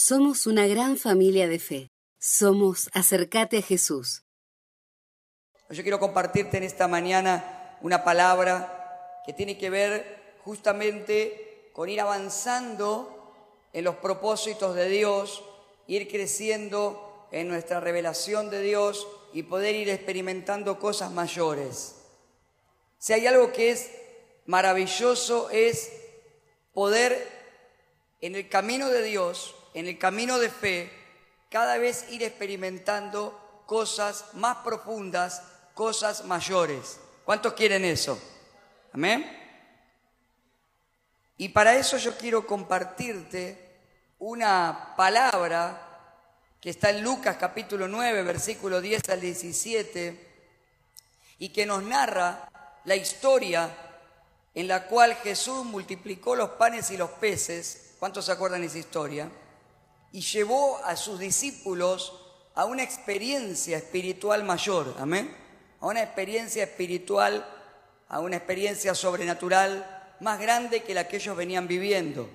Somos una gran familia de fe. Somos Acercate a Jesús. Yo quiero compartirte en esta mañana una palabra que tiene que ver justamente con ir avanzando en los propósitos de Dios, ir creciendo en nuestra revelación de Dios y poder ir experimentando cosas mayores. Si hay algo que es maravilloso es poder en el camino de Dios, en el camino de fe, cada vez ir experimentando cosas más profundas, cosas mayores. ¿Cuántos quieren eso? Amén. Y para eso yo quiero compartirte una palabra que está en Lucas capítulo 9, versículo 10 al 17, y que nos narra la historia en la cual Jesús multiplicó los panes y los peces, ¿cuántos se acuerdan de esa historia? Y llevó a sus discípulos a una experiencia espiritual mayor, amén, a una experiencia espiritual, a una experiencia sobrenatural más grande que la que ellos venían viviendo.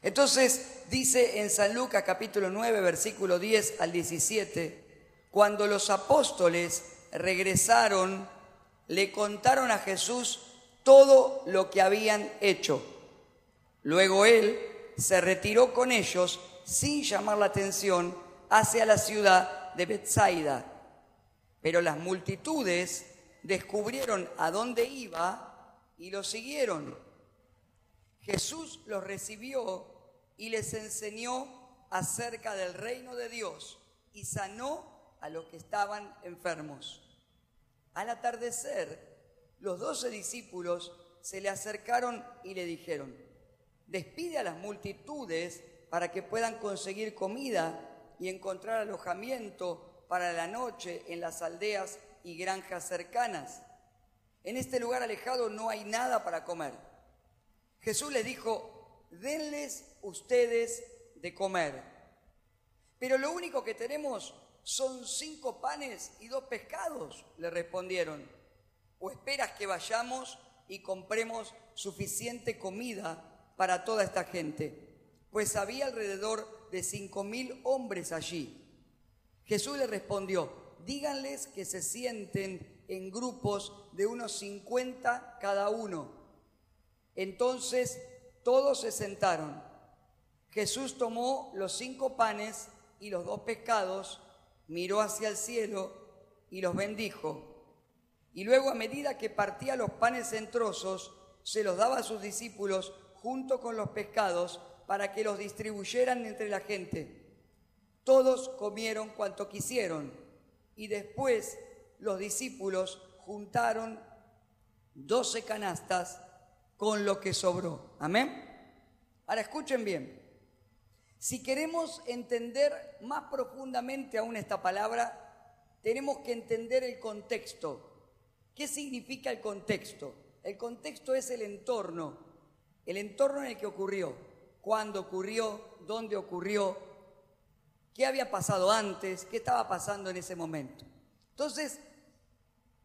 Entonces dice en San Lucas capítulo 9, versículo 10 al 17, cuando los apóstoles regresaron, le contaron a Jesús todo lo que habían hecho. Luego él se retiró con ellos sin llamar la atención hacia la ciudad de Bethsaida. Pero las multitudes descubrieron a dónde iba y lo siguieron. Jesús los recibió y les enseñó acerca del reino de Dios y sanó a los que estaban enfermos. Al atardecer, los doce discípulos se le acercaron y le dijeron, despide a las multitudes para que puedan conseguir comida y encontrar alojamiento para la noche en las aldeas y granjas cercanas. En este lugar alejado no hay nada para comer. Jesús les dijo, denles ustedes de comer. Pero lo único que tenemos son cinco panes y dos pescados, le respondieron. ¿O esperas que vayamos y compremos suficiente comida para toda esta gente? Pues había alrededor de cinco mil hombres allí. Jesús le respondió, díganles que se sienten en grupos de unos cincuenta cada uno. Entonces todos se sentaron. Jesús tomó los cinco panes y los dos pescados, miró hacia el cielo y los bendijo y luego a medida que partía los panes en trozos, se los daba a sus discípulos junto con los pescados para que los distribuyeran entre la gente. Todos comieron cuanto quisieron y después los discípulos juntaron doce canastas con lo que sobró. Amén. Ahora escuchen bien. Si queremos entender más profundamente aún esta palabra, tenemos que entender el contexto. ¿Qué significa el contexto? El contexto es el entorno, el entorno en el que ocurrió, cuándo ocurrió, dónde ocurrió, qué había pasado antes, qué estaba pasando en ese momento. Entonces,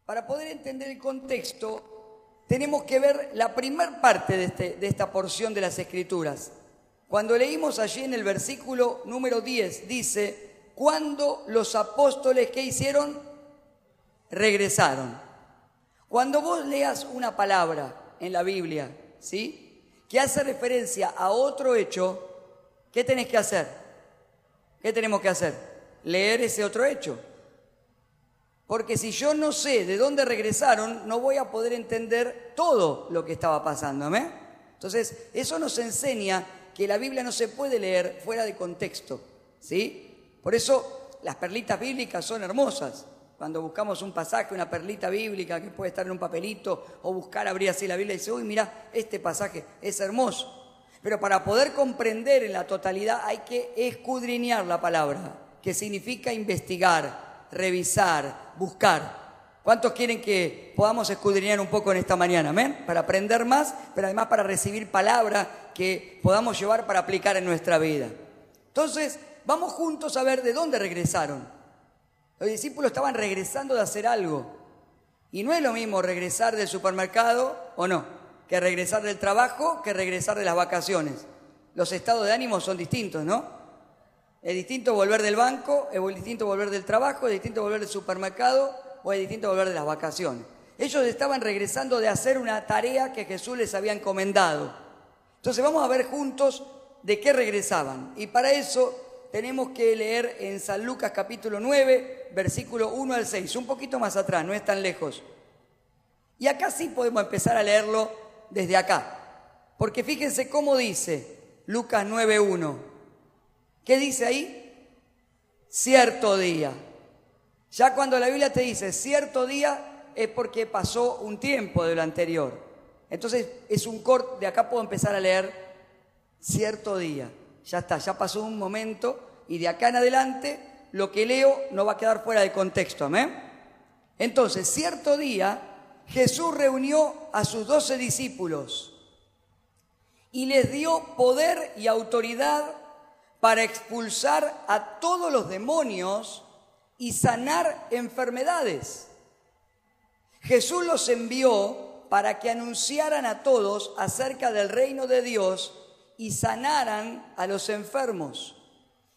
para poder entender el contexto, tenemos que ver la primer parte de, este, de esta porción de las Escrituras. Cuando leímos allí en el versículo número 10, dice, cuando los apóstoles, ¿qué hicieron? Regresaron. Cuando vos leas una palabra en la Biblia, ¿sí? Que hace referencia a otro hecho, ¿qué tenés que hacer? ¿Qué tenemos que hacer? Leer ese otro hecho. Porque si yo no sé de dónde regresaron, no voy a poder entender todo lo que estaba pasando. ¿me? Entonces, eso nos enseña que la Biblia no se puede leer fuera de contexto. ¿sí? Por eso las perlitas bíblicas son hermosas. Cuando buscamos un pasaje, una perlita bíblica que puede estar en un papelito o buscar, abrir así la Biblia y dice, uy, mira, este pasaje es hermoso. Pero para poder comprender en la totalidad hay que escudriñar la palabra, que significa investigar, revisar, buscar. ¿Cuántos quieren que podamos escudriñar un poco en esta mañana? Amén. Para aprender más, pero además para recibir palabra que podamos llevar para aplicar en nuestra vida. Entonces, vamos juntos a ver de dónde regresaron. Los discípulos estaban regresando de hacer algo. Y no es lo mismo regresar del supermercado o no, que regresar del trabajo, que regresar de las vacaciones. Los estados de ánimo son distintos, ¿no? Es distinto volver del banco, es distinto volver del trabajo, es distinto volver del supermercado o es distinto volver de las vacaciones. Ellos estaban regresando de hacer una tarea que Jesús les había encomendado. Entonces vamos a ver juntos de qué regresaban. Y para eso tenemos que leer en San Lucas capítulo 9, versículo 1 al 6, un poquito más atrás, no es tan lejos. Y acá sí podemos empezar a leerlo desde acá. Porque fíjense cómo dice Lucas 9.1. ¿Qué dice ahí? Cierto día. Ya cuando la Biblia te dice cierto día es porque pasó un tiempo de lo anterior. Entonces es un corte, de acá puedo empezar a leer cierto día. Ya está, ya pasó un momento y de acá en adelante lo que leo no va a quedar fuera de contexto. Amén. Entonces, cierto día Jesús reunió a sus doce discípulos y les dio poder y autoridad para expulsar a todos los demonios y sanar enfermedades. Jesús los envió para que anunciaran a todos acerca del reino de Dios y sanaran a los enfermos.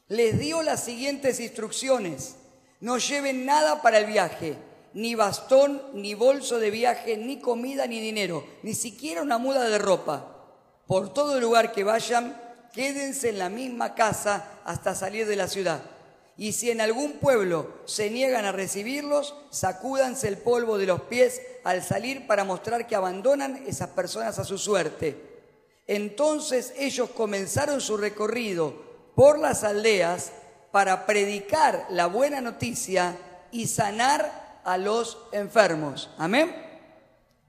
Les dio las siguientes instrucciones. No lleven nada para el viaje, ni bastón, ni bolso de viaje, ni comida, ni dinero, ni siquiera una muda de ropa por todo lugar que vayan, quédense en la misma casa hasta salir de la ciudad. Y si en algún pueblo se niegan a recibirlos, sacúdanse el polvo de los pies al salir para mostrar que abandonan esas personas a su suerte. Entonces ellos comenzaron su recorrido por las aldeas para predicar la buena noticia y sanar a los enfermos. Amén.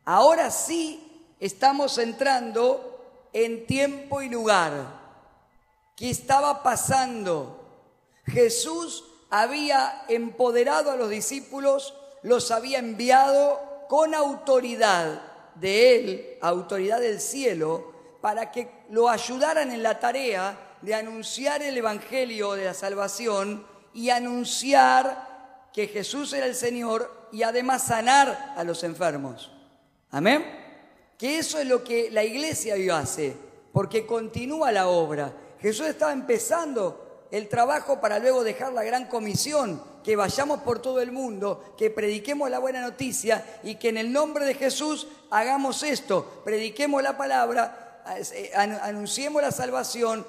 Ahora sí estamos entrando en tiempo y lugar. ¿Qué estaba pasando? Jesús había empoderado a los discípulos, los había enviado con autoridad de Él, autoridad del cielo, para que lo ayudaran en la tarea de anunciar el Evangelio de la salvación y anunciar que Jesús era el Señor y además sanar a los enfermos. Amén que eso es lo que la iglesia hoy hace, porque continúa la obra. Jesús estaba empezando el trabajo para luego dejar la gran comisión, que vayamos por todo el mundo, que prediquemos la buena noticia y que en el nombre de Jesús hagamos esto, prediquemos la palabra, anunciemos la salvación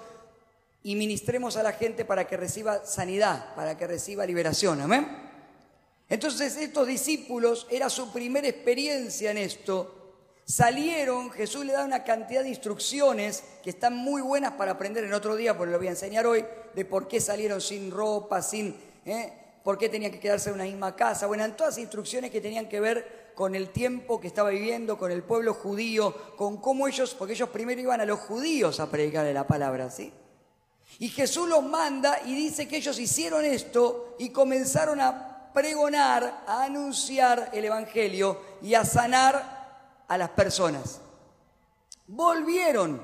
y ministremos a la gente para que reciba sanidad, para que reciba liberación. Amén. Entonces estos discípulos era su primera experiencia en esto Salieron, Jesús le da una cantidad de instrucciones que están muy buenas para aprender en otro día, porque lo voy a enseñar hoy, de por qué salieron sin ropa, sin, ¿eh? por qué tenían que quedarse en una misma casa. Bueno, en todas instrucciones que tenían que ver con el tiempo que estaba viviendo, con el pueblo judío, con cómo ellos, porque ellos primero iban a los judíos a predicarle la palabra, ¿sí? Y Jesús los manda y dice que ellos hicieron esto y comenzaron a pregonar, a anunciar el Evangelio y a sanar a las personas. Volvieron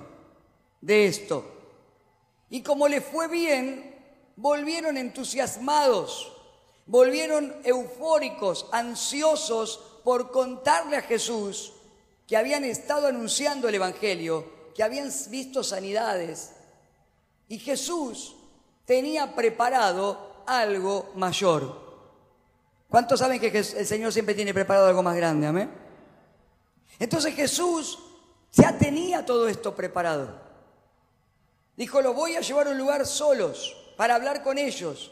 de esto. Y como les fue bien, volvieron entusiasmados, volvieron eufóricos, ansiosos por contarle a Jesús que habían estado anunciando el Evangelio, que habían visto sanidades. Y Jesús tenía preparado algo mayor. ¿Cuántos saben que el Señor siempre tiene preparado algo más grande? Amén. Entonces Jesús ya tenía todo esto preparado. Dijo, lo voy a llevar a un lugar solos para hablar con ellos.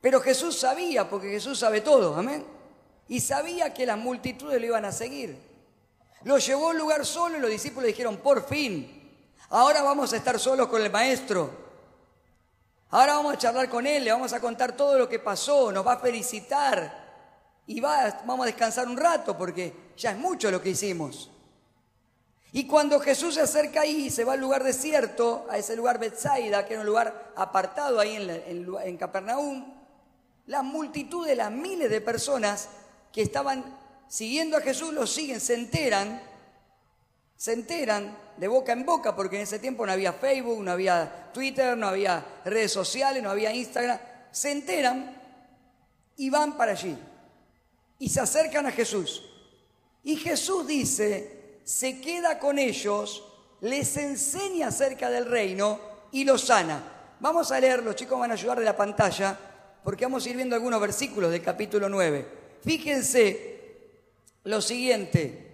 Pero Jesús sabía, porque Jesús sabe todo, amén. Y sabía que las multitudes lo iban a seguir. Lo llevó a un lugar solo y los discípulos dijeron, por fin, ahora vamos a estar solos con el maestro. Ahora vamos a charlar con él, le vamos a contar todo lo que pasó, nos va a felicitar y va, vamos a descansar un rato porque ya es mucho lo que hicimos. Y cuando Jesús se acerca ahí y se va al lugar desierto, a ese lugar Bethsaida, que era un lugar apartado ahí en, en, en Capernaum, la multitud de las miles de personas que estaban siguiendo a Jesús lo siguen, se enteran, se enteran de boca en boca, porque en ese tiempo no había Facebook, no había Twitter, no había redes sociales, no había Instagram, se enteran y van para allí y se acercan a Jesús. Y Jesús dice, se queda con ellos, les enseña acerca del reino y los sana. Vamos a leer, los chicos van a ayudar de la pantalla, porque vamos a ir viendo algunos versículos del capítulo 9. Fíjense lo siguiente,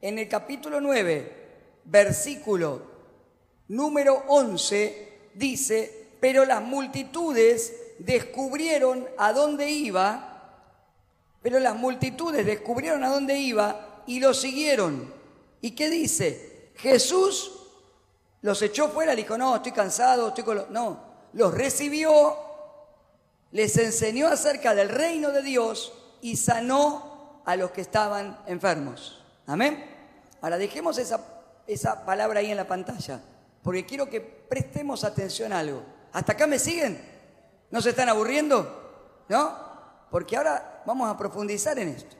en el capítulo 9, versículo número 11, dice, pero las multitudes descubrieron a dónde iba, pero las multitudes descubrieron a dónde iba y lo siguieron. ¿Y qué dice? Jesús los echó fuera, dijo, no, estoy cansado, estoy con No, los recibió, les enseñó acerca del reino de Dios y sanó a los que estaban enfermos. Amén. Ahora dejemos esa, esa palabra ahí en la pantalla, porque quiero que prestemos atención a algo. ¿Hasta acá me siguen? ¿No se están aburriendo? ¿No? Porque ahora vamos a profundizar en esto.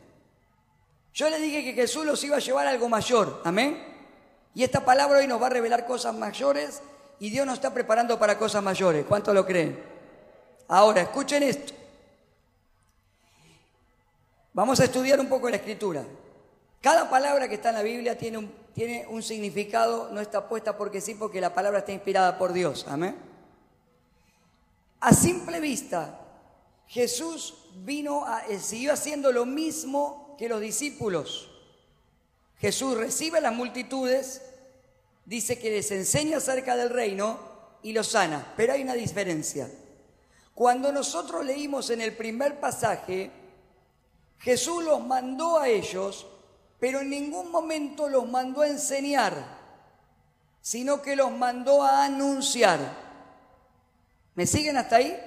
Yo le dije que Jesús los iba a llevar a algo mayor. Amén. Y esta palabra hoy nos va a revelar cosas mayores y Dios nos está preparando para cosas mayores. ¿Cuánto lo creen? Ahora, escuchen esto. Vamos a estudiar un poco la escritura. Cada palabra que está en la Biblia tiene un, tiene un significado, no está puesta porque sí, porque la palabra está inspirada por Dios. Amén. A simple vista, Jesús vino a, eh, siguió haciendo lo mismo que los discípulos. Jesús recibe a las multitudes, dice que les enseña acerca del reino y los sana. Pero hay una diferencia. Cuando nosotros leímos en el primer pasaje, Jesús los mandó a ellos, pero en ningún momento los mandó a enseñar, sino que los mandó a anunciar. ¿Me siguen hasta ahí?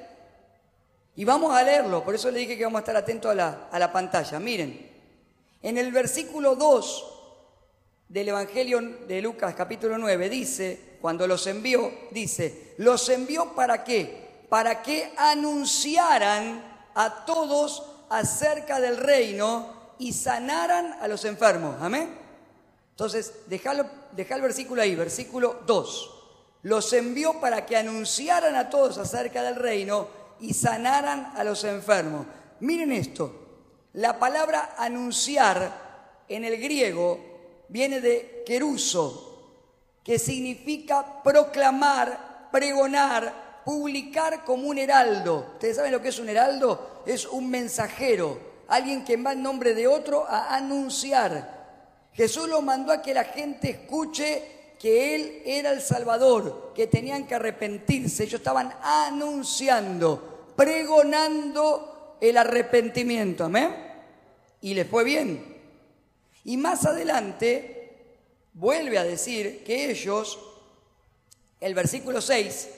Y vamos a leerlo, por eso le dije que vamos a estar atentos a la, a la pantalla. Miren, en el versículo 2 del Evangelio de Lucas capítulo 9 dice, cuando los envió, dice, los envió para qué? Para que anunciaran a todos acerca del reino y sanaran a los enfermos. Amén. Entonces, deja el versículo ahí, versículo 2. Los envió para que anunciaran a todos acerca del reino y sanaran a los enfermos. Miren esto, la palabra anunciar en el griego viene de queruso, que significa proclamar, pregonar, publicar como un heraldo. ¿Ustedes saben lo que es un heraldo? Es un mensajero, alguien que va en nombre de otro a anunciar. Jesús lo mandó a que la gente escuche que Él era el Salvador, que tenían que arrepentirse. Ellos estaban anunciando, pregonando el arrepentimiento. Amén. Y les fue bien. Y más adelante vuelve a decir que ellos, el versículo 6,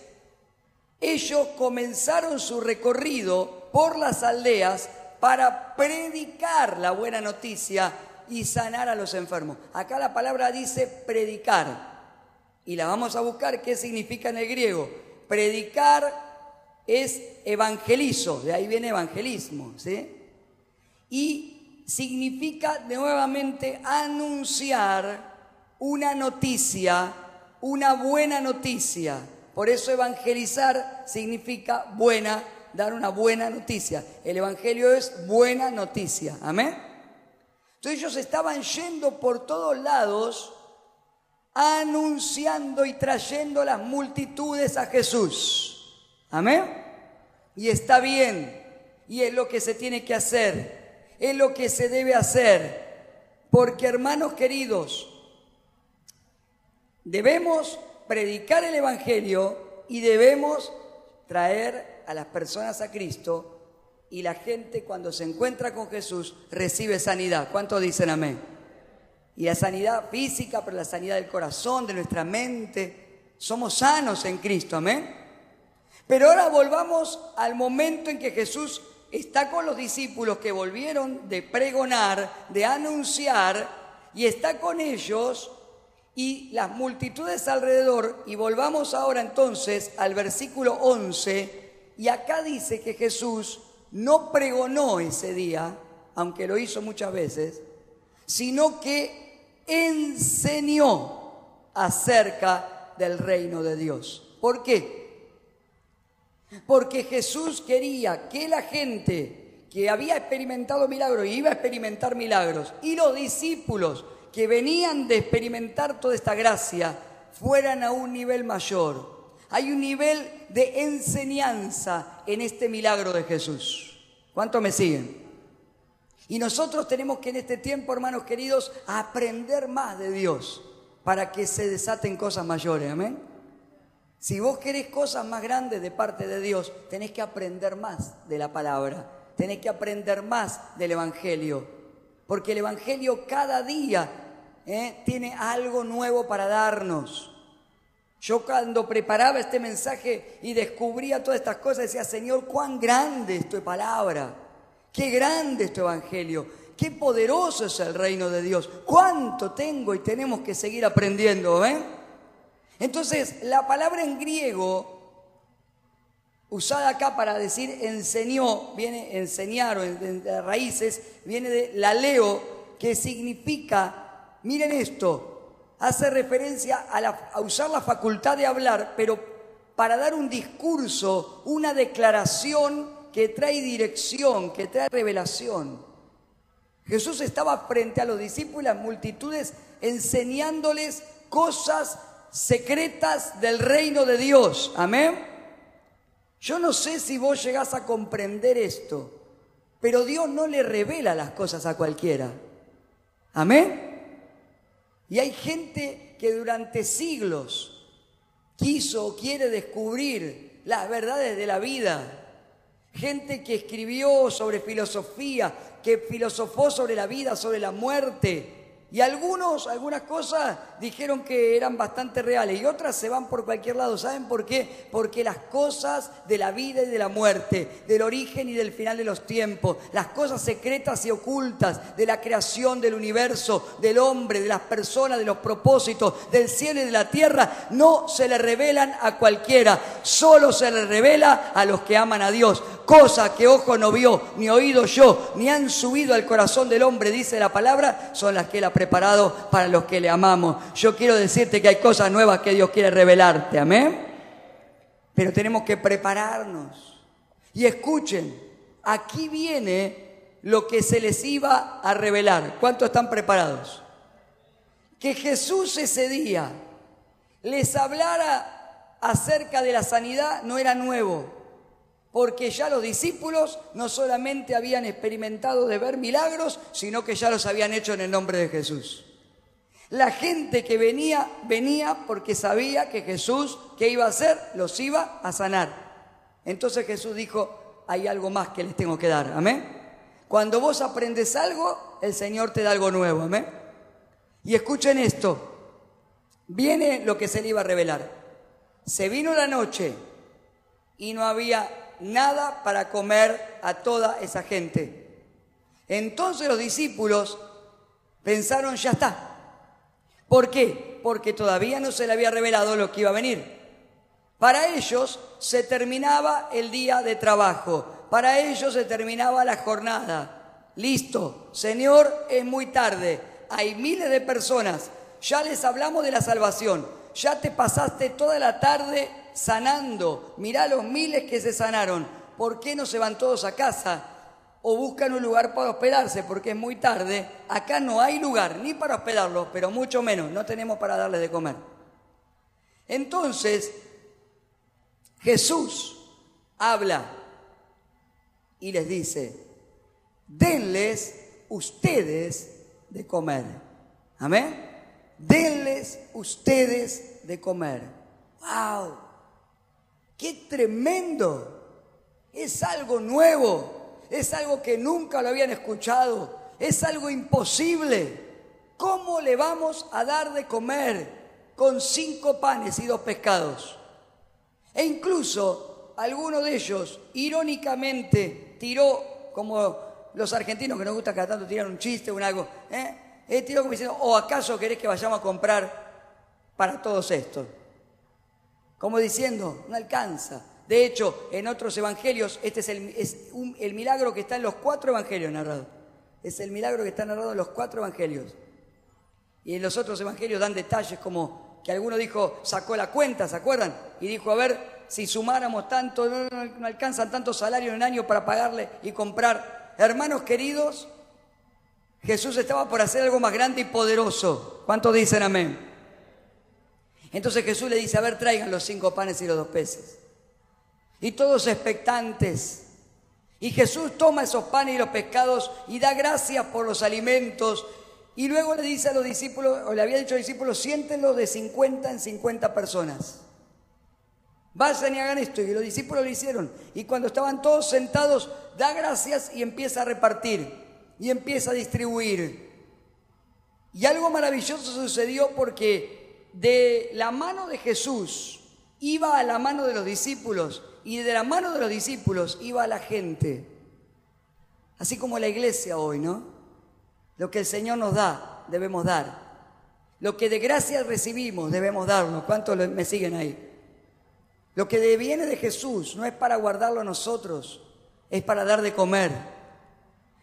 ellos comenzaron su recorrido por las aldeas para predicar la buena noticia y sanar a los enfermos. Acá la palabra dice predicar. Y la vamos a buscar qué significa en el griego. Predicar es evangelizo, de ahí viene evangelismo, ¿sí? Y significa nuevamente anunciar una noticia, una buena noticia. Por eso evangelizar significa buena, dar una buena noticia. El Evangelio es buena noticia. Amén. Entonces ellos estaban yendo por todos lados anunciando y trayendo las multitudes a Jesús. Amén. Y está bien. Y es lo que se tiene que hacer es lo que se debe hacer. Porque hermanos queridos, debemos predicar el Evangelio y debemos traer a las personas a Cristo y la gente cuando se encuentra con Jesús recibe sanidad. ¿Cuántos dicen amén? Y la sanidad física, pero la sanidad del corazón, de nuestra mente. Somos sanos en Cristo, amén. Pero ahora volvamos al momento en que Jesús está con los discípulos que volvieron de pregonar, de anunciar, y está con ellos y las multitudes alrededor. Y volvamos ahora entonces al versículo 11, y acá dice que Jesús no pregonó ese día, aunque lo hizo muchas veces, sino que enseñó acerca del reino de Dios. ¿Por qué? Porque Jesús quería que la gente que había experimentado milagros y iba a experimentar milagros y los discípulos que venían de experimentar toda esta gracia fueran a un nivel mayor. Hay un nivel de enseñanza en este milagro de Jesús. ¿Cuánto me siguen? Y nosotros tenemos que en este tiempo, hermanos queridos, aprender más de Dios para que se desaten cosas mayores. Amén. Si vos querés cosas más grandes de parte de Dios, tenés que aprender más de la palabra, tenés que aprender más del Evangelio, porque el Evangelio cada día ¿eh? tiene algo nuevo para darnos. Yo cuando preparaba este mensaje y descubría todas estas cosas, decía, Señor, cuán grande es tu palabra, qué grande es tu Evangelio, qué poderoso es el reino de Dios, cuánto tengo y tenemos que seguir aprendiendo. ¿eh? Entonces, la palabra en griego usada acá para decir enseñó, viene enseñar o raíces, viene de la leo, que significa, miren esto, hace referencia a, a usar la facultad de hablar, pero para dar un discurso, una declaración que trae dirección, que trae revelación. Jesús estaba frente a los discípulos, las multitudes, enseñándoles cosas secretas del reino de Dios. Amén. Yo no sé si vos llegás a comprender esto, pero Dios no le revela las cosas a cualquiera. Amén. Y hay gente que durante siglos quiso o quiere descubrir las verdades de la vida. Gente que escribió sobre filosofía, que filosofó sobre la vida, sobre la muerte, y algunos, algunas cosas dijeron que eran bastante reales y otras se van por cualquier lado. ¿Saben por qué? Porque las cosas de la vida y de la muerte, del origen y del final de los tiempos, las cosas secretas y ocultas de la creación del universo, del hombre, de las personas, de los propósitos, del cielo y de la tierra, no se le revelan a cualquiera, solo se le revela a los que aman a Dios. Cosa que ojo no vio, ni oído yo, ni han subido al corazón del hombre, dice la palabra, son las que él ha preparado para los que le amamos. Yo quiero decirte que hay cosas nuevas que Dios quiere revelarte, amén. Pero tenemos que prepararnos. Y escuchen, aquí viene lo que se les iba a revelar. ¿Cuántos están preparados? Que Jesús ese día les hablara acerca de la sanidad no era nuevo porque ya los discípulos no solamente habían experimentado de ver milagros, sino que ya los habían hecho en el nombre de Jesús. La gente que venía, venía porque sabía que Jesús, ¿qué iba a hacer? Los iba a sanar. Entonces Jesús dijo, hay algo más que les tengo que dar, amén. Cuando vos aprendes algo, el Señor te da algo nuevo, amén. Y escuchen esto, viene lo que se le iba a revelar. Se vino la noche y no había nada para comer a toda esa gente. Entonces los discípulos pensaron, ya está. ¿Por qué? Porque todavía no se le había revelado lo que iba a venir. Para ellos se terminaba el día de trabajo, para ellos se terminaba la jornada. Listo, Señor, es muy tarde, hay miles de personas, ya les hablamos de la salvación, ya te pasaste toda la tarde sanando. Mirá los miles que se sanaron. ¿Por qué no se van todos a casa? O buscan un lugar para hospedarse porque es muy tarde. Acá no hay lugar ni para hospedarlos, pero mucho menos. No tenemos para darles de comer. Entonces, Jesús habla y les dice, denles ustedes de comer. Amén. Denles ustedes de comer. ¡Wow! ¡Qué tremendo! Es algo nuevo, es algo que nunca lo habían escuchado, es algo imposible. ¿Cómo le vamos a dar de comer con cinco panes y dos pescados? E incluso alguno de ellos, irónicamente, tiró, como los argentinos que nos gusta cada tanto tirar un chiste o un algo, ¿eh? ¿eh? tiró como diciendo, ¿o acaso querés que vayamos a comprar para todos estos? Como diciendo, no alcanza. De hecho, en otros evangelios, este es, el, milagro que está en los cuatro evangelios narrados. Es el milagro que está narrado en los cuatro evangelios. Y en los otros evangelios dan detalles como que alguno dijo, sacó la cuenta, ¿se acuerdan? Y dijo, a ver, si sumáramos tanto, no, no alcanzan tanto salario en un año para pagarle y comprar. Hermanos queridos, Jesús estaba por hacer algo más grande y poderoso. ¿Cuántos dicen amén? Entonces Jesús le dice, a ver, traigan los cinco panes y los dos peces. Y todos expectantes. Y Jesús toma esos panes y los pescados y da gracias por los alimentos. Y luego le dice a los discípulos, o le había dicho a los discípulos, siéntenlo de 50 en 50 personas. Vayan y hagan esto. Y los discípulos lo hicieron. Y cuando estaban todos sentados, da gracias y empieza a repartir. Y empieza a distribuir. Y algo maravilloso sucedió porque de la mano de Jesús iba a la mano de los discípulos. Y de la mano de los discípulos iba a la gente. Así como la iglesia hoy, ¿no? Lo que el Señor nos da, debemos dar. Lo que de gracia recibimos, debemos darlo. ¿Cuántos me siguen ahí? Lo que viene de Jesús no es para guardarlo a nosotros, es para dar de comer.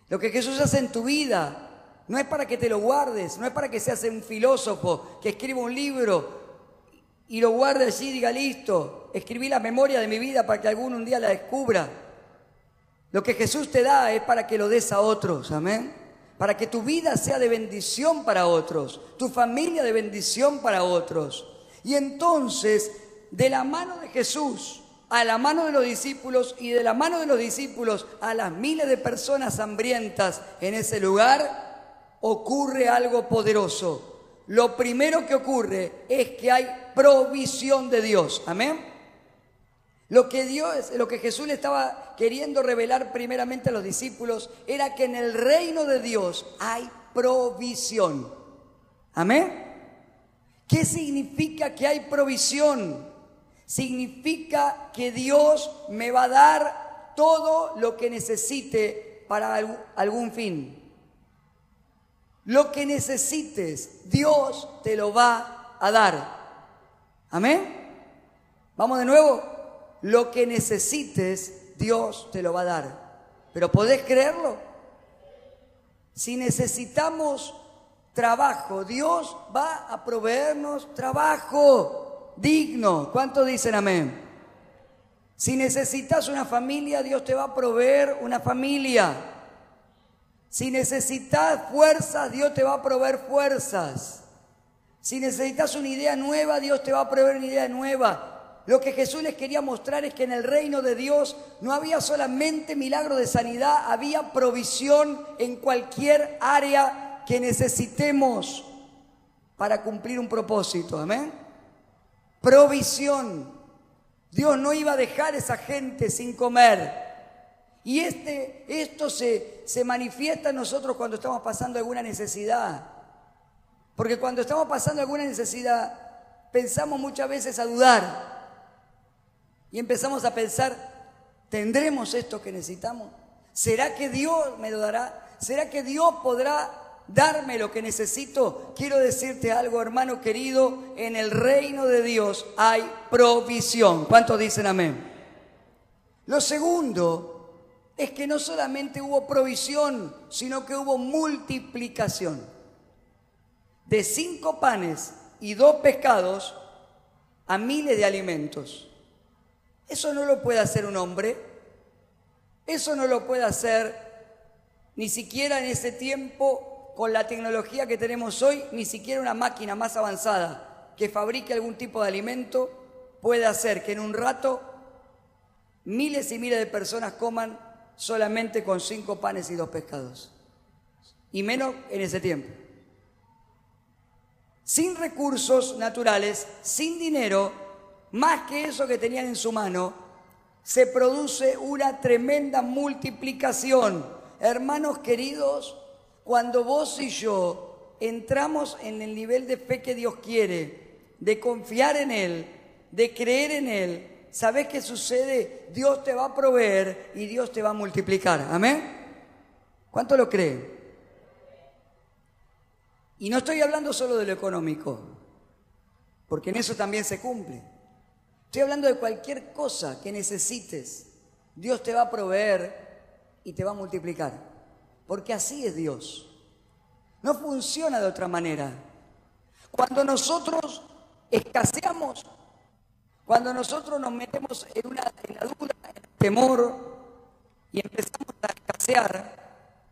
Lo que Jesús hace en tu vida no es para que te lo guardes, no es para que seas un filósofo que escriba un libro y lo guarde así y diga listo, escribí la memoria de mi vida para que algún un día la descubra. Lo que Jesús te da es para que lo des a otros, amén. Para que tu vida sea de bendición para otros, tu familia de bendición para otros. Y entonces de la mano de Jesús a la mano de los discípulos y de la mano de los discípulos a las miles de personas hambrientas en ese lugar, ocurre algo poderoso. Lo primero que ocurre es que hay provisión de Dios. Amén. Lo que Dios, lo que Jesús le estaba queriendo revelar primeramente a los discípulos era que en el reino de Dios hay provisión. Amén. ¿Qué significa que hay provisión? significa que Dios me va a dar todo lo que necesite para algún fin. Lo que necesites, Dios te lo va a dar. Amén. Vamos de nuevo. Lo que necesites, Dios te lo va a dar. Pero ¿podés creerlo? Si necesitamos trabajo, Dios va a proveernos trabajo digno. ¿Cuántos dicen amén? Si necesitas una familia, Dios te va a proveer una familia. Si necesitas fuerzas, Dios te va a proveer fuerzas. Si necesitas una idea nueva, Dios te va a proveer una idea nueva. Lo que Jesús les quería mostrar es que en el reino de Dios no había solamente milagro de sanidad, había provisión en cualquier área que necesitemos para cumplir un propósito. Amén provisión. Dios no iba a dejar a esa gente sin comer. Y este, esto se, se manifiesta en nosotros cuando estamos pasando alguna necesidad. Porque cuando estamos pasando alguna necesidad, pensamos muchas veces a dudar. Y empezamos a pensar, ¿tendremos esto que necesitamos? ¿Será que Dios me lo dará? ¿Será que Dios podrá darme lo que necesito, quiero decirte algo, hermano querido, en el reino de Dios hay provisión. ¿Cuántos dicen amén? Lo segundo es que no solamente hubo provisión, sino que hubo multiplicación. De cinco panes y dos pescados a miles de alimentos. Eso no lo puede hacer un hombre. Eso no lo puede hacer ni siquiera en ese tiempo con la tecnología que tenemos hoy, ni siquiera una máquina más avanzada que fabrique algún tipo de alimento puede hacer que en un rato miles y miles de personas coman solamente con cinco panes y dos pescados. Y menos en ese tiempo. Sin recursos naturales, sin dinero, más que eso que tenían en su mano, se produce una tremenda multiplicación. Hermanos queridos, cuando vos y yo entramos en el nivel de fe que Dios quiere, de confiar en Él, de creer en Él, ¿sabés qué sucede? Dios te va a proveer y Dios te va a multiplicar. Amén. ¿Cuánto lo creen? Y no estoy hablando solo de lo económico, porque en eso también se cumple. Estoy hablando de cualquier cosa que necesites. Dios te va a proveer y te va a multiplicar. Porque así es Dios. No funciona de otra manera. Cuando nosotros escaseamos, cuando nosotros nos metemos en, una, la duda, en temor y empezamos a escasear,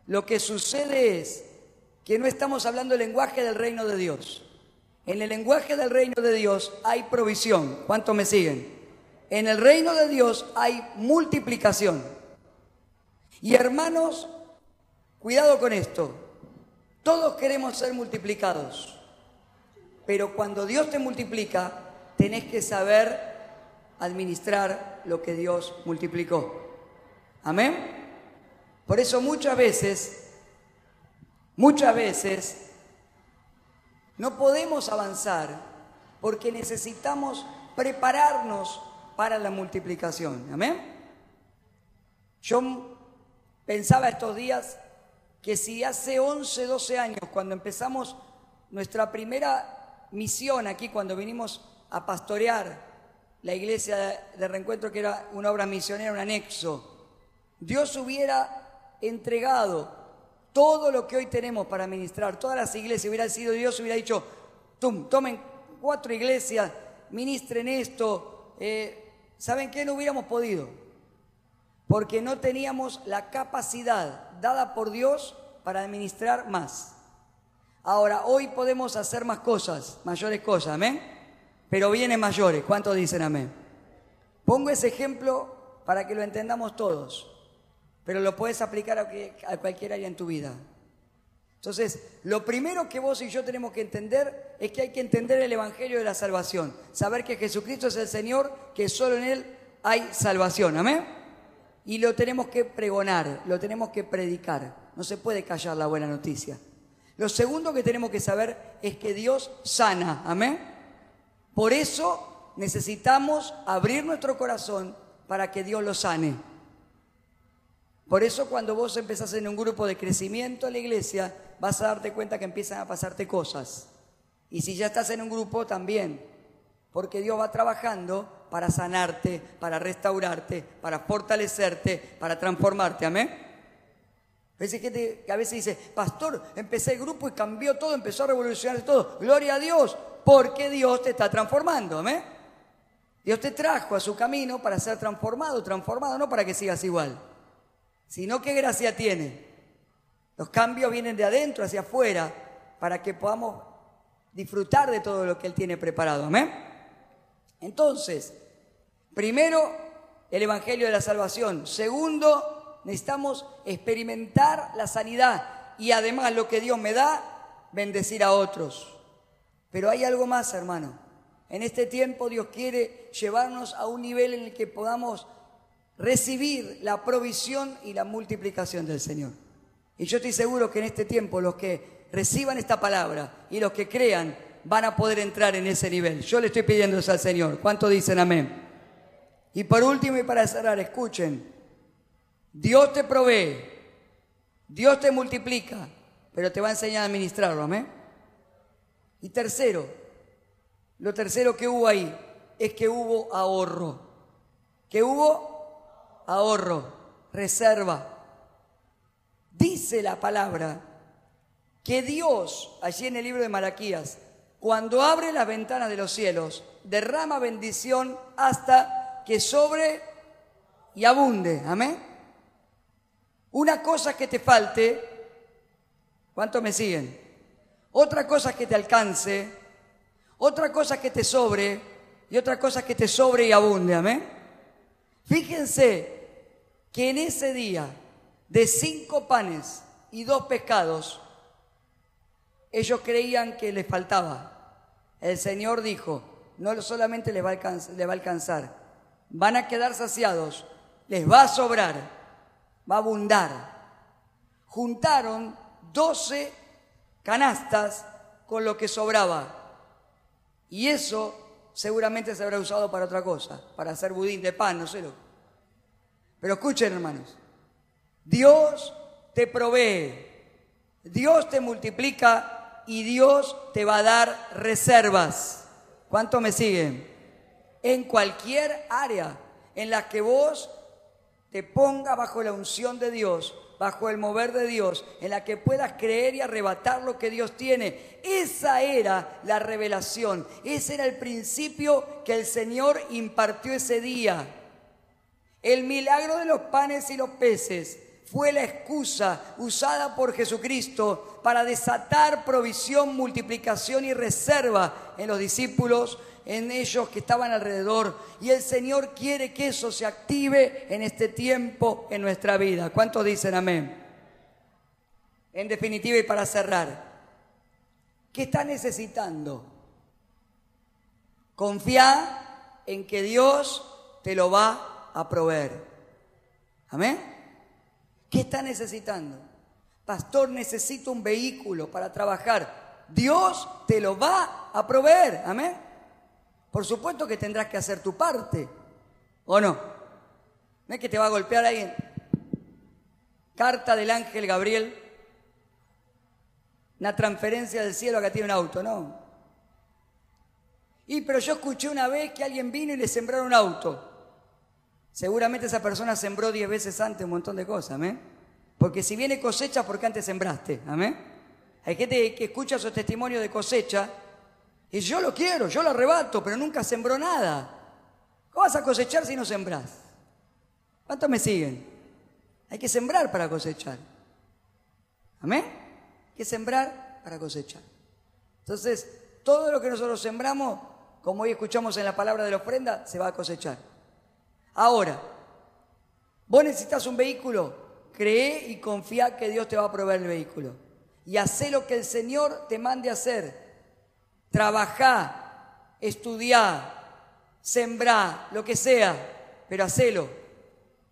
lo que sucede es que no estamos hablando el lenguaje del reino de Dios. En el lenguaje del reino de Dios hay provisión. ¿Cuántos me siguen? En el reino de Dios hay multiplicación. Y hermanos, cuidado con esto. Todos queremos ser multiplicados. Pero cuando Dios te multiplica, tenés que saber administrar lo que Dios multiplicó. Amén. Por eso muchas veces, muchas veces, no podemos avanzar porque necesitamos prepararnos para la multiplicación. Amén. Yo pensaba estos días que si hace 11, 12 años, cuando empezamos nuestra primera misión aquí, cuando vinimos a pastorear la iglesia de reencuentro, que era una obra misionera, un anexo, Dios hubiera entregado todo lo que hoy tenemos para ministrar, todas las iglesias, hubiera sido Dios, hubiera dicho, tomen cuatro iglesias, ministren esto, eh, ¿saben qué? No hubiéramos podido, porque no teníamos la capacidad dada por Dios para administrar más. Ahora, hoy podemos hacer más cosas, mayores cosas, amén. Pero vienen mayores, ¿cuántos dicen amén? Pongo ese ejemplo para que lo entendamos todos pero lo puedes aplicar a, cualquier área en tu vida. Entonces, lo primero que vos y yo tenemos que entender es que hay que entender el Evangelio de la salvación. Saber que Jesucristo es el Señor, que solo en Él hay salvación. Amén. Y lo tenemos que pregonar, lo tenemos que predicar. No se puede callar la buena noticia. Lo segundo que tenemos que saber es que Dios sana. Amén. Por eso necesitamos abrir nuestro corazón para que Dios lo sane. Por eso cuando vos empezás en un grupo de crecimiento en la iglesia, vas a darte cuenta que empiezan a pasarte cosas. Y si ya estás en un grupo, también. Porque Dios va trabajando para sanarte, para restaurarte, para fortalecerte, para transformarte. Amén. Hay gente que a veces dice, pastor, empecé el grupo y cambió todo, empezó a revolucionar todo. Gloria a Dios, porque Dios te está transformando. Amén. Dios te trajo a su camino para ser transformado, transformado, no para que sigas igual sino qué gracia tiene. Los cambios vienen de adentro hacia afuera para que podamos disfrutar de todo lo que Él tiene preparado. Amén. Entonces, primero, el Evangelio de la Salvación. Segundo, necesitamos experimentar la sanidad y además lo que Dios me da, bendecir a otros. Pero hay algo más, hermano. En este tiempo Dios quiere llevarnos a un nivel en el que podamos recibir la provisión y la multiplicación del Señor. Y yo estoy seguro que en este tiempo los que reciban esta palabra y los que crean van a poder entrar en ese nivel. Yo le estoy pidiendo eso al Señor. ¿Cuánto dicen amén? Y por último y para cerrar, escuchen. Dios te provee, Dios te multiplica, pero te va a enseñar a administrarlo, amén. Y tercero, lo tercero que hubo ahí es que hubo ahorro. Que hubo ahorro, reserva. Dice la palabra que Dios, allí en el libro de Malaquías, cuando abre las ventanas de los cielos, derrama bendición hasta que sobre y abunde. Amén. Una cosa que te falte, ¿cuánto me siguen? Otra cosa que te alcance, otra cosa que te sobre y otra cosa que te sobre y abunde. Amén. Fíjense que en ese día de cinco panes y dos pescados, ellos creían que les faltaba. El Señor dijo, no solamente les va, a alcanzar, van a quedar saciados, les va a sobrar, va a abundar. Juntaron doce canastas con lo que sobraba. Y eso seguramente se habrá usado para otra cosa, para hacer budín de pan, no sé lo. Pero escuchen, hermanos, Dios te provee, Dios te multiplica y Dios te va a dar reservas. ¿Cuánto me siguen? En cualquier área en la que vos te ponga bajo la unción de Dios, bajo el mover de Dios, en la que puedas creer y arrebatar lo que Dios tiene. Esa era la revelación, ese era el principio que el Señor impartió ese día. El milagro de los panes y los peces fue la excusa usada por Jesucristo para desatar provisión, multiplicación y reserva en los discípulos, en ellos que estaban alrededor. Y el Señor quiere que eso se active en este tiempo en nuestra vida. ¿Cuántos dicen amén? En definitiva y para cerrar, ¿qué está necesitando? Confía en que Dios te lo va a proveer. Amén. ¿Qué está necesitando? Pastor, necesito un vehículo para trabajar. Dios te lo va a proveer. Amén. Por supuesto que tendrás que hacer tu parte. ¿O no? No es que te va a golpear alguien. Carta del ángel Gabriel. Una transferencia del cielo acá tiene un auto, ¿no? Y pero yo escuché una vez que alguien vino y le sembraron un auto. Seguramente esa persona sembró diez veces antes un montón de cosas, ¿amén? Porque si viene cosecha, porque antes sembraste, amén? Hay gente que escucha su testimonio de cosecha y yo lo quiero, yo lo arrebato, pero nunca sembró nada. ¿Cómo vas a cosechar si no sembrás? ¿Cuántos me siguen? Hay que sembrar para cosechar. ¿Amén? Hay que sembrar para cosechar. Entonces, todo lo que nosotros sembramos, como hoy escuchamos en la palabra de la ofrenda, se va a cosechar. Ahora, vos necesitas un vehículo, cree y confía que Dios te va a proveer el vehículo. Y haz lo que el Señor te mande hacer. Trabajá, estudiá, sembrá, lo que sea, pero hacelo.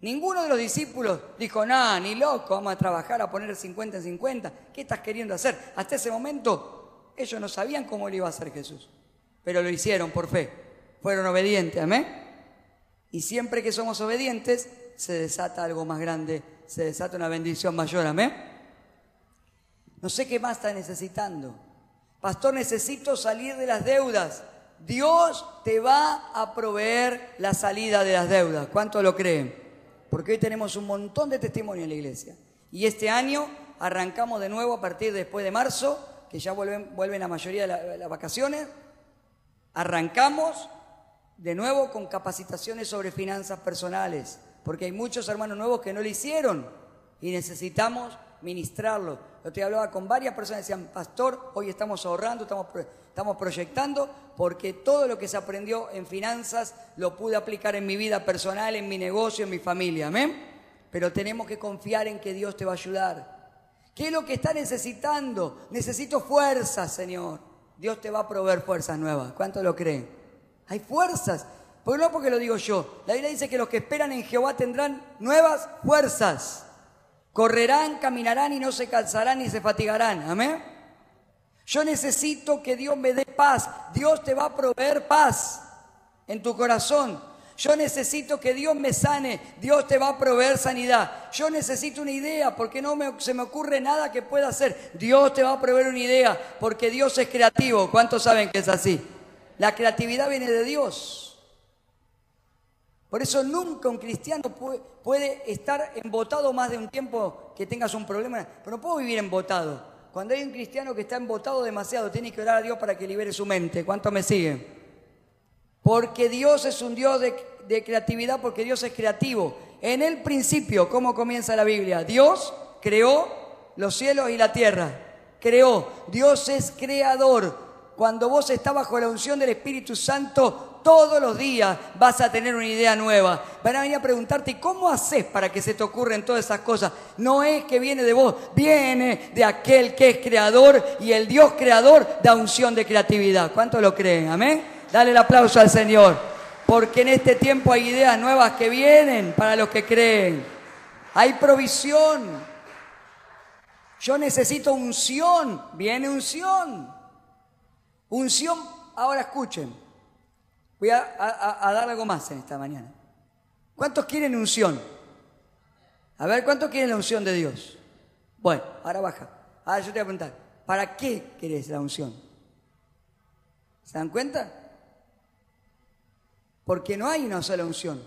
Ninguno de los discípulos dijo, nada, ni loco, vamos a trabajar a poner 50 en 50. ¿Qué estás queriendo hacer? Hasta ese momento ellos no sabían cómo lo iba a hacer Jesús, pero lo hicieron por fe. Fueron obedientes, amén. Y siempre que somos obedientes, se desata algo más grande, se desata una bendición mayor, amén. No sé qué más está necesitando. Pastor, necesito salir de las deudas. Dios te va a proveer la salida de las deudas. ¿Cuánto lo creen? Porque hoy tenemos un montón de testimonio en la iglesia. Y este año arrancamos de nuevo a partir de después de marzo, que ya vuelven, vuelven la mayoría de las vacaciones. Arrancamos de nuevo con capacitaciones sobre finanzas personales, porque hay muchos hermanos nuevos que no lo hicieron y necesitamos ministrarlo. Yo te hablaba con varias personas que decían, pastor, hoy estamos ahorrando, estamos, estamos proyectando, porque todo lo que se aprendió en finanzas lo pude aplicar en mi vida personal, en mi negocio, en mi familia. Amén. Pero tenemos que confiar en que Dios te va a ayudar. ¿Qué es lo que está necesitando? Necesito fuerzas, Señor. Dios te va a proveer fuerzas nuevas. ¿Cuánto lo creen? Hay fuerzas. Pero no porque lo digo yo. La Biblia dice que los que esperan en Jehová tendrán nuevas fuerzas. Correrán, caminarán y no se cansarán ni se fatigarán. Amén. Yo necesito que Dios me dé paz. Dios te va a proveer paz en tu corazón. Yo necesito que Dios me sane. Dios te va a proveer sanidad. Yo necesito una idea porque no se me ocurre nada que pueda hacer. Dios te va a proveer una idea porque Dios es creativo. ¿Cuántos saben que es así? La creatividad viene de Dios. Por eso nunca un cristiano puede, estar embotado más de un tiempo que tengas un problema. Pero no puedo vivir embotado. Cuando hay un cristiano que está embotado demasiado, tiene que orar a Dios para que libere su mente. ¿Cuánto me siguen? Porque Dios es un Dios de, de creatividad, porque Dios es creativo. En el principio, ¿cómo comienza la Biblia? Dios creó los cielos y la tierra. Creó. Dios es creador cuando vos estás bajo la unción del Espíritu Santo, todos los días vas a tener una idea nueva. Van a venir a preguntarte, ¿cómo haces para que se te ocurren todas esas cosas? No es que viene de vos, viene de aquel que es creador y el Dios creador da unción de creatividad. ¿Cuánto lo creen? Amén. Dale el aplauso al Señor. Porque en este tiempo hay ideas nuevas que vienen para los que creen. Hay provisión. Yo necesito unción. Viene unción. Unción, ahora escuchen, voy a, dar algo más en esta mañana. ¿Cuántos quieren unción? A ver, ¿cuántos quieren la unción de Dios? Bueno, ahora baja. Ahora yo te voy a preguntar, ¿para qué querés la unción? ¿Se dan cuenta? Porque no hay una sola unción.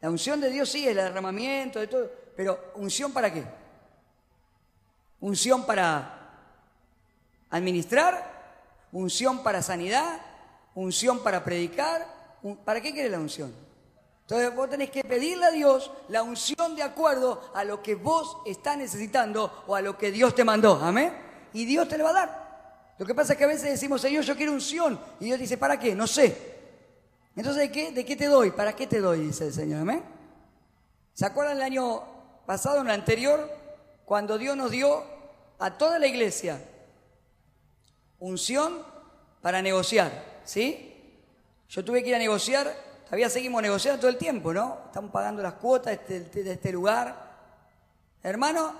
La unción de Dios sí, el derramamiento, de todo, pero ¿unción para qué? ¿Unción para administrar? unción para sanidad, unción para predicar. ¿Para qué quiere la unción? Entonces vos tenés que pedirle a Dios la unción de acuerdo a lo que vos estás necesitando o a lo que Dios te mandó. Amén. Y Dios te lo va a dar. Lo que pasa es que a veces decimos, Señor, yo quiero unción. Y Dios dice, ¿para qué? No sé. Entonces, ¿de qué, ¿de qué te doy? ¿Para qué te doy? Dice el Señor. Amén. ¿Se acuerdan el año pasado, en el anterior, cuando Dios nos dio a toda la iglesia unción para negociar? ¿Sí? Yo tuve que ir a negociar Todavía seguimos negociando todo el tiempo, ¿no? Estamos pagando las cuotas de este, este lugar. Hermano,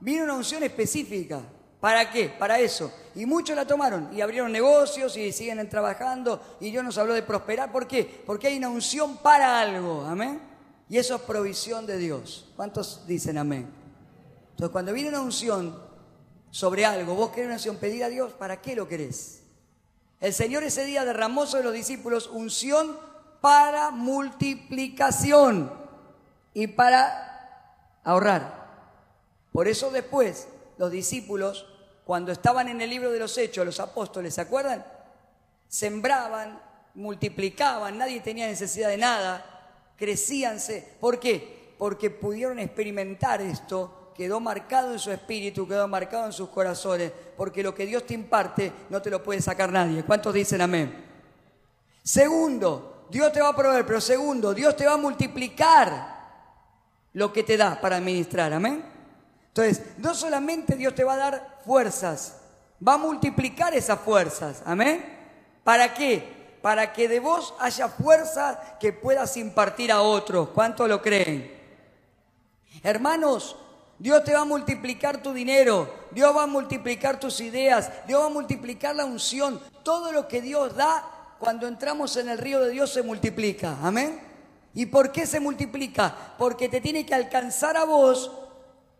vino una unción específica. ¿Para qué? Para eso. Y muchos la tomaron y abrieron negocios y siguen trabajando. Y Dios nos habló de prosperar. ¿Por qué? Porque hay una unción para algo. Amén. Y eso es provisión de Dios. ¿Cuántos dicen amén? Entonces, cuando viene una unción sobre algo, vos querés una unción, pedir a Dios, ¿para qué lo querés? El Señor ese día derramó sobre los discípulos unción para multiplicación y para ahorrar. Por eso después los discípulos, cuando estaban en el libro de los Hechos, los apóstoles, ¿se acuerdan? Sembraban, multiplicaban, nadie tenía necesidad de nada, crecíanse. ¿Por qué? Porque pudieron experimentar esto, quedó marcado en su espíritu, quedó marcado en sus corazones, porque lo que Dios te imparte no te lo puede sacar nadie. ¿Cuántos dicen amén? Segundo, Dios te va a proveer, pero segundo, Dios te va a multiplicar lo que te da para administrar, amén. Entonces, no solamente Dios te va a dar fuerzas, va a multiplicar esas fuerzas, amén. ¿Para qué? Para que de vos haya fuerza que puedas impartir a otros. ¿Cuánto lo creen? Hermanos, Dios te va a multiplicar tu dinero, Dios va a multiplicar tus ideas, Dios va a multiplicar la unción. Todo lo que Dios da cuando entramos en el río de Dios se multiplica. Amén. ¿Y por qué se multiplica? Porque te tiene que alcanzar a vos,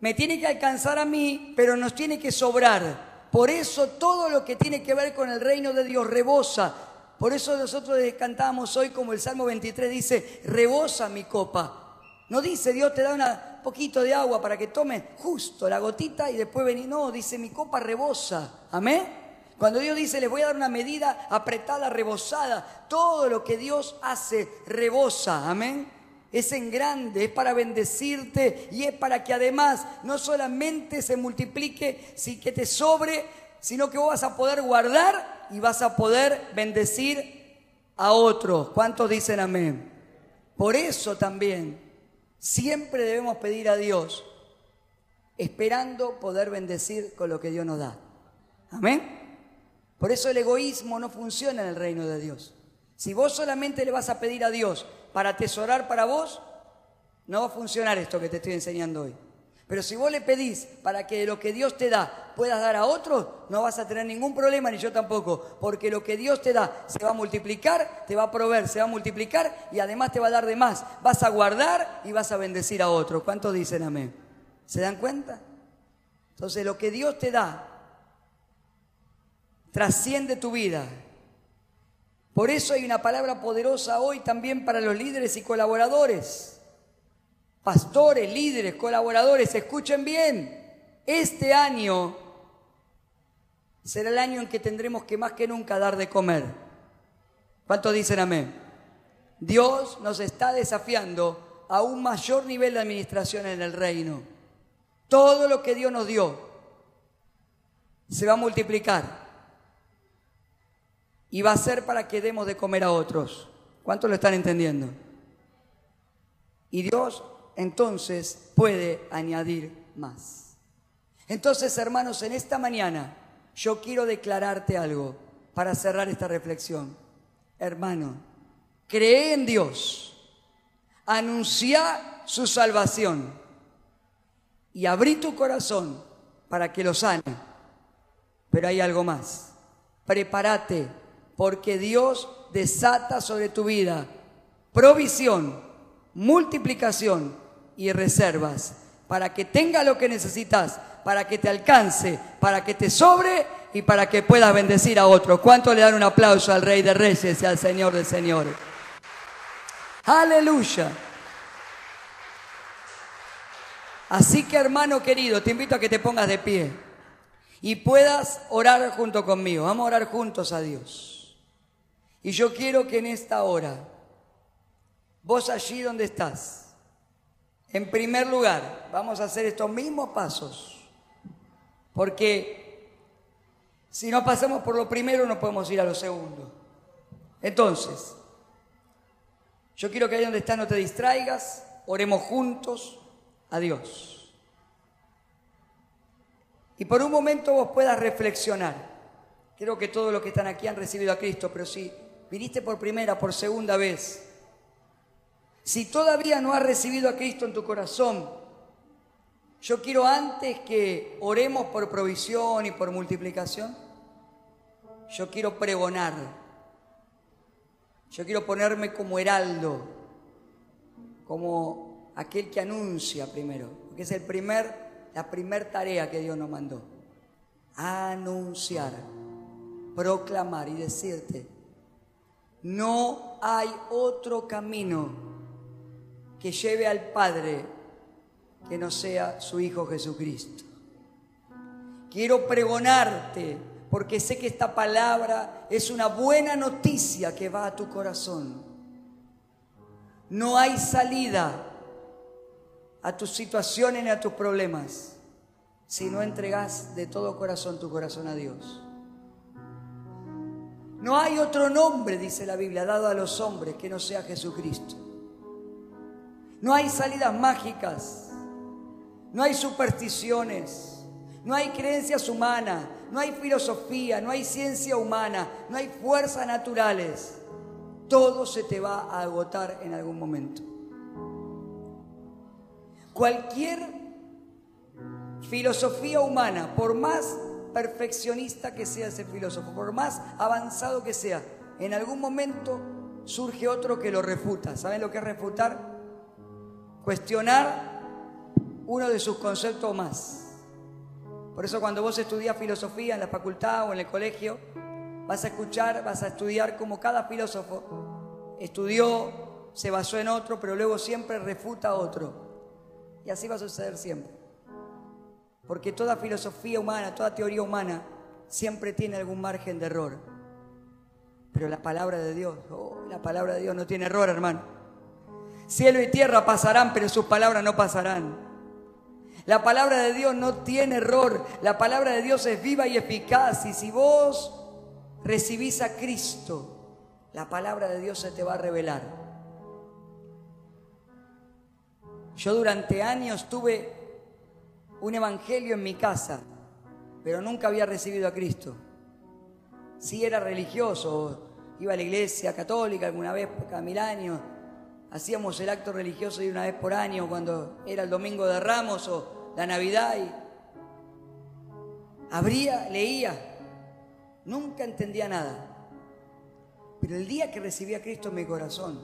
me tiene que alcanzar a mí, pero nos tiene que sobrar. Por eso todo lo que tiene que ver con el reino de Dios rebosa. Por eso nosotros cantamos hoy como el Salmo 23 dice, rebosa mi copa. No dice Dios te da un poquito de agua para que tome justo la gotita y después venir. No, dice mi copa rebosa. Amén. Cuando Dios dice, les voy a dar una medida apretada, rebosada, todo lo que Dios hace rebosa, amén. Es en grande, es para bendecirte y es para que además no solamente se multiplique, sí que te sobre, sino que vos vas a poder guardar y vas a poder bendecir a otros. ¿Cuántos dicen amén? Por eso también siempre debemos pedir a Dios, esperando poder bendecir con lo que Dios nos da. Amén. Por eso el egoísmo no funciona en el reino de Dios. Si vos solamente le vas a pedir a Dios para atesorar para vos, no va a funcionar esto que te estoy enseñando hoy. Pero si vos le pedís para que lo que Dios te da puedas dar a otros, no vas a tener ningún problema, ni yo tampoco, porque lo que Dios te da se va a multiplicar, te va a proveer, se va a multiplicar y además te va a dar de más. Vas a guardar y vas a bendecir a otros. ¿Cuántos dicen amén? ¿Se dan cuenta? Entonces lo que Dios te da trasciende tu vida. Por eso hay una palabra poderosa hoy también para los líderes y colaboradores. Pastores, líderes, colaboradores, escuchen bien. Este año será el año en que tendremos que más que nunca dar de comer. ¿Cuántos dicen amén? Dios nos está desafiando a un mayor nivel de administración en el reino. Todo lo que Dios nos dio se va a multiplicar y va a ser para que demos de comer a otros. ¿Cuántos lo están entendiendo? Y Dios entonces puede añadir más. Entonces, hermanos, en esta mañana yo quiero declararte algo para cerrar esta reflexión. Hermano, cree en Dios, anuncia su salvación y abrí tu corazón para que lo sane. Pero hay algo más. Prepárate porque Dios desata sobre tu vida provisión, multiplicación y reservas para que tenga lo que necesitas, para que te alcance, para que te sobre y para que puedas bendecir a otro. ¿Cuánto le dan un aplauso al Rey de Reyes y al Señor de Señores? Aleluya. Así que hermano querido, te invito a que te pongas de pie y puedas orar junto conmigo. Vamos a orar juntos a Dios. Y yo quiero que en esta hora vos allí donde estás, en primer lugar, vamos a hacer estos mismos pasos, porque si no pasamos por lo primero no podemos ir a lo segundo. Entonces, yo quiero que ahí donde estás no te distraigas, oremos juntos a Dios. Y por un momento vos puedas reflexionar. Creo que todos los que están aquí han recibido a Cristo, pero si viniste por primera, por segunda vez, si todavía no has recibido a Cristo en tu corazón, yo quiero antes que oremos por provisión y por multiplicación, yo quiero pregonar, yo quiero ponerme como heraldo, como aquel que anuncia primero, porque es el primer, la primera tarea que Dios nos mandó, anunciar, proclamar y decirte, no hay otro camino que lleve al Padre que no sea su Hijo Jesucristo. Quiero pregonarte porque sé que esta palabra es una buena noticia que va a tu corazón. No hay salida a tus situaciones ni a tus problemas si no entregas de todo corazón tu corazón a Dios. No hay otro nombre, dice la Biblia, dado a los hombres que no sea Jesucristo. No hay salidas mágicas, no hay supersticiones, no hay creencias humanas, no hay filosofía, no hay ciencia humana, no hay fuerzas naturales. Todo se te va a agotar en algún momento. Cualquier filosofía humana, por más perfeccionista que sea ese filósofo, por más avanzado que sea, en algún momento surge otro que lo refuta. ¿Saben lo que es refutar? Cuestionar uno de sus conceptos más. Por eso cuando vos estudias filosofía en la facultad o en el colegio, vas a escuchar, vas a estudiar como cada filósofo estudió, se basó en otro, pero luego siempre refuta a otro. Y así va a suceder siempre. Porque toda filosofía humana, toda teoría humana, siempre tiene algún margen de error. Pero la palabra de Dios, oh, la palabra de Dios no tiene error, hermano. Cielo y tierra pasarán, pero sus palabras no pasarán. La palabra de Dios no tiene error. La palabra de Dios es viva y eficaz. Y si vos recibís a Cristo, la palabra de Dios se te va a revelar. Yo durante años tuve un evangelio en mi casa, pero nunca había recibido a Cristo. Sí era religioso, iba a la iglesia católica alguna vez cada mil años, hacíamos el acto religioso de una vez por año cuando era el domingo de Ramos o la Navidad y abría, leía, nunca entendía nada. Pero el día que recibí a Cristo en mi corazón,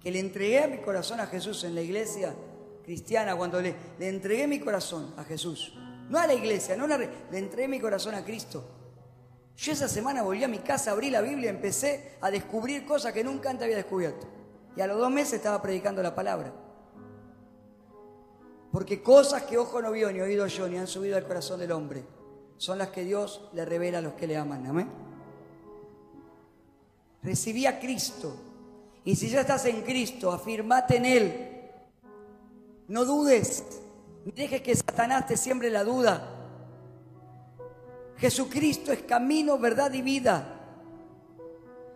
que le entregué mi corazón a Jesús en la iglesia cristiana, cuando le, entregué mi corazón a Jesús, no a la iglesia, no le entregué mi corazón a Cristo. Yo esa semana volví a mi casa, abrí la Biblia, empecé a descubrir cosas que nunca antes había descubierto. Y a los dos meses estaba predicando la palabra. Porque cosas que ojo no vio, ni oído yo, ni han subido al corazón del hombre, son las que Dios le revela a los que le aman. Amén. Recibí a Cristo. Y si ya estás en Cristo, afirmate en Él. No dudes. Ni dejes que Satanás te siembre la duda. Jesucristo es camino, verdad y vida.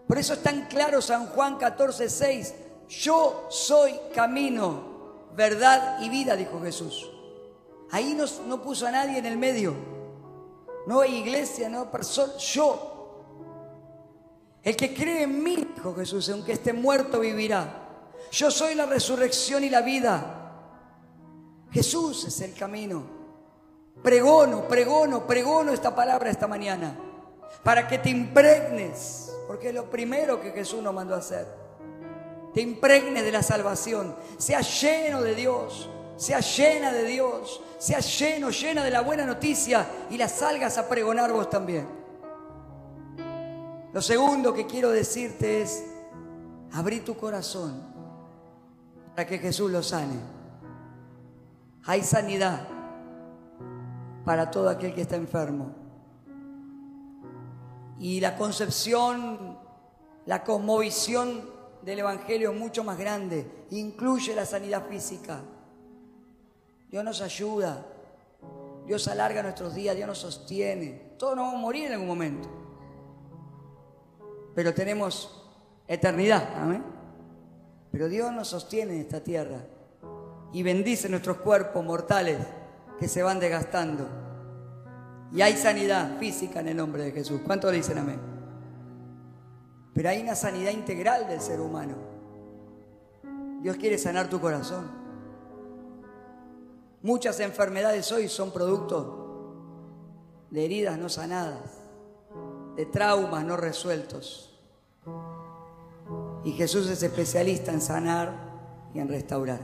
Por eso es tan claro San Juan 14, 6. Yo soy camino, verdad y vida, dijo Jesús. Ahí no, no puso a nadie en el medio. No hay iglesia, no persona, yo. El que cree en mí, dijo Jesús, aunque esté muerto, vivirá. Yo soy la resurrección y la vida. Jesús es el camino. Pregono, pregono, pregono esta palabra esta mañana. Para que te impregnes, porque es lo primero que Jesús nos mandó a hacer te impregne de la salvación, sea lleno de Dios, sea llena de Dios, sea lleno, llena de la buena noticia y la salgas a pregonar vos también. Lo segundo que quiero decirte es, abrí tu corazón para que Jesús lo sane. Hay sanidad para todo aquel que está enfermo. Y la concepción, la cosmovisión del Evangelio mucho más grande, incluye la sanidad física. Dios nos ayuda, Dios alarga nuestros días, Dios nos sostiene. Todos nos vamos a morir en algún momento, pero tenemos eternidad, amén. Pero Dios nos sostiene en esta tierra y bendice nuestros cuerpos mortales que se van desgastando. Y hay sanidad física en el nombre de Jesús. ¿Cuántos dicen amén? Pero hay una sanidad integral del ser humano. Dios quiere sanar tu corazón. Muchas enfermedades hoy son producto de heridas no sanadas, de traumas no resueltos. Y Jesús es especialista en sanar y en restaurar.